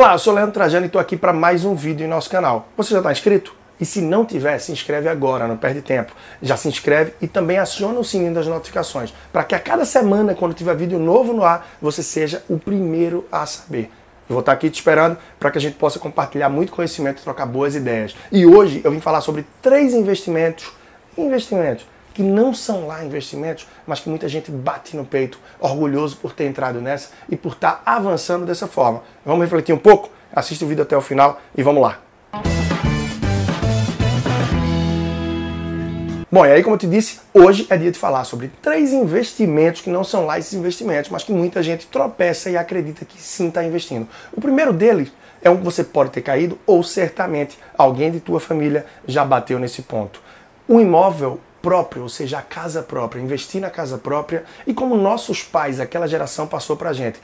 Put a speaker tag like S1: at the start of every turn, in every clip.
S1: Olá, eu sou Leandro Trajano e estou aqui para mais um vídeo em nosso canal. Você já está inscrito? E se não tiver, se inscreve agora, não perde tempo. Já se inscreve e também aciona o sininho das notificações, para que a cada semana, quando tiver vídeo novo no ar, você seja o primeiro a saber. Eu vou estar aqui te esperando para que a gente possa compartilhar muito conhecimento e trocar boas ideias. E hoje eu vim falar sobre três investimentos, investimentos que não são lá investimentos, mas que muita gente bate no peito, orgulhoso por ter entrado nessa e por estar avançando dessa forma. Vamos refletir um pouco? Assista o vídeo até o final e vamos lá. Bom, e aí, como eu te disse, hoje é dia de falar sobre três investimentos que não são lá esses investimentos, mas que muita gente tropeça e acredita que sim está investindo. O primeiro deles é um que você pode ter caído ou certamente alguém de tua família já bateu nesse ponto. Um imóvel próprio, ou seja, a casa própria, investir na casa própria e como nossos pais, aquela geração passou para a gente.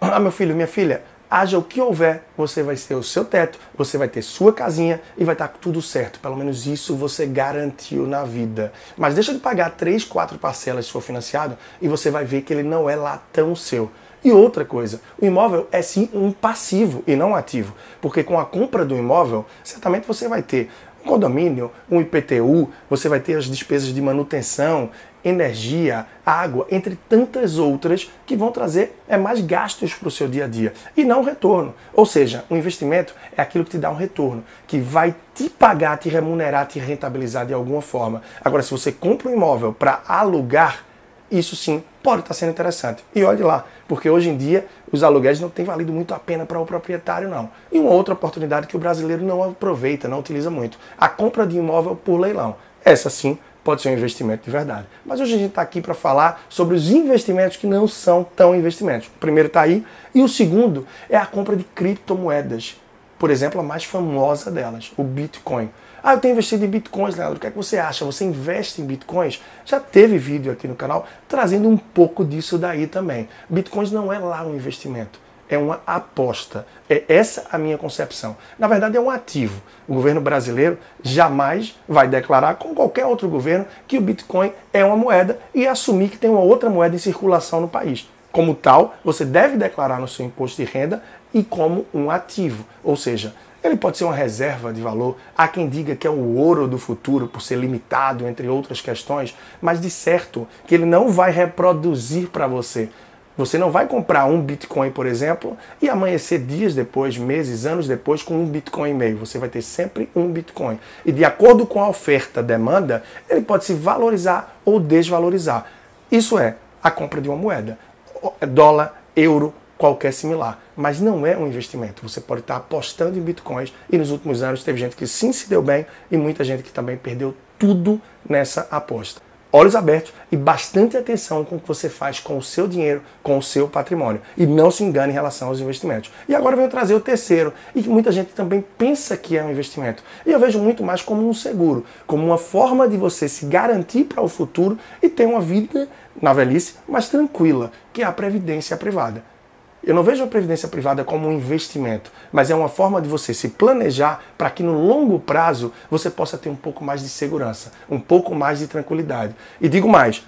S1: Ah, meu filho, minha filha, haja o que houver, você vai ter o seu teto, você vai ter sua casinha e vai estar tá tudo certo. Pelo menos isso você garantiu na vida. Mas deixa de pagar três, quatro parcelas se for financiado e você vai ver que ele não é lá tão seu. E outra coisa, o imóvel é sim um passivo e não um ativo, porque com a compra do imóvel, certamente você vai ter um condomínio, um IPTU, você vai ter as despesas de manutenção, energia, água, entre tantas outras que vão trazer é mais gastos para o seu dia a dia e não retorno. Ou seja, o investimento é aquilo que te dá um retorno, que vai te pagar, te remunerar, te rentabilizar de alguma forma. Agora, se você compra um imóvel para alugar, isso sim pode estar sendo interessante. E olhe lá, porque hoje em dia os aluguéis não têm valido muito a pena para o proprietário, não. E uma outra oportunidade que o brasileiro não aproveita, não utiliza muito: a compra de imóvel por leilão. Essa sim pode ser um investimento de verdade. Mas hoje a gente está aqui para falar sobre os investimentos que não são tão investimentos. O primeiro está aí, e o segundo é a compra de criptomoedas. Por exemplo, a mais famosa delas, o Bitcoin. Ah, eu tenho investido em bitcoins, Leandro. O que é que você acha? Você investe em bitcoins? Já teve vídeo aqui no canal trazendo um pouco disso daí também. Bitcoins não é lá um investimento é uma aposta. É essa a minha concepção. Na verdade, é um ativo. O governo brasileiro jamais vai declarar, como qualquer outro governo, que o Bitcoin é uma moeda e assumir que tem uma outra moeda em circulação no país. Como tal, você deve declarar no seu imposto de renda e como um ativo. Ou seja, ele pode ser uma reserva de valor. Há quem diga que é o ouro do futuro por ser limitado, entre outras questões, mas de certo que ele não vai reproduzir para você. Você não vai comprar um Bitcoin, por exemplo, e amanhecer dias depois, meses, anos depois, com um Bitcoin e meio. Você vai ter sempre um Bitcoin. E de acordo com a oferta, demanda, ele pode se valorizar ou desvalorizar. Isso é a compra de uma moeda. Dólar, euro, qualquer similar. Mas não é um investimento. Você pode estar apostando em bitcoins e nos últimos anos teve gente que sim se deu bem e muita gente que também perdeu tudo nessa aposta. Olhos abertos e bastante atenção com o que você faz com o seu dinheiro, com o seu patrimônio. E não se engane em relação aos investimentos. E agora eu venho trazer o terceiro, e que muita gente também pensa que é um investimento. E eu vejo muito mais como um seguro, como uma forma de você se garantir para o futuro e ter uma vida na velhice mais tranquila, que é a previdência privada. Eu não vejo a previdência privada como um investimento, mas é uma forma de você se planejar para que no longo prazo você possa ter um pouco mais de segurança, um pouco mais de tranquilidade. E digo mais,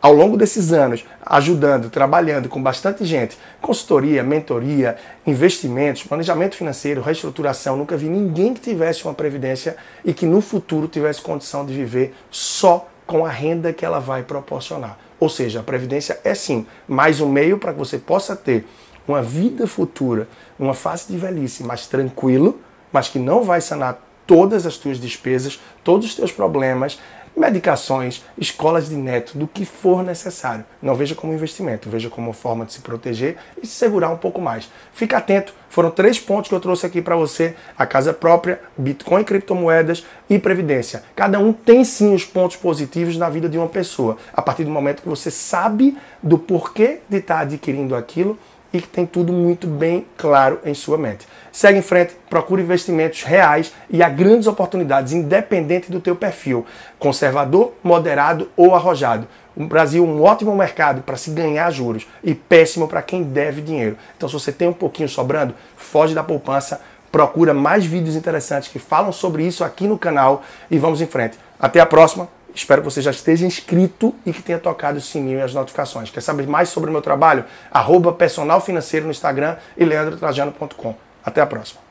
S1: ao longo desses anos, ajudando, trabalhando com bastante gente, consultoria, mentoria, investimentos, planejamento financeiro, reestruturação, nunca vi ninguém que tivesse uma previdência e que no futuro tivesse condição de viver só com a renda que ela vai proporcionar. Ou seja, a previdência é sim mais um meio para que você possa ter uma vida futura, uma fase de velhice mais tranquilo, mas que não vai sanar todas as tuas despesas, todos os teus problemas, medicações, escolas de neto, do que for necessário. Não veja como investimento, veja como forma de se proteger e se segurar um pouco mais. Fica atento, foram três pontos que eu trouxe aqui para você: a casa própria, Bitcoin, criptomoedas e previdência. Cada um tem sim os pontos positivos na vida de uma pessoa, a partir do momento que você sabe do porquê de estar tá adquirindo aquilo e que tem tudo muito bem claro em sua mente. Segue em frente, procure investimentos reais e há grandes oportunidades, independente do teu perfil, conservador, moderado ou arrojado. O Brasil é um ótimo mercado para se ganhar juros e péssimo para quem deve dinheiro. Então, se você tem um pouquinho sobrando, foge da poupança, procura mais vídeos interessantes que falam sobre isso aqui no canal e vamos em frente. Até a próxima. Espero que você já esteja inscrito e que tenha tocado o sininho e as notificações. Quer saber mais sobre o meu trabalho? Arroba personal financeiro no Instagram e leandrotrajano.com. Até a próxima.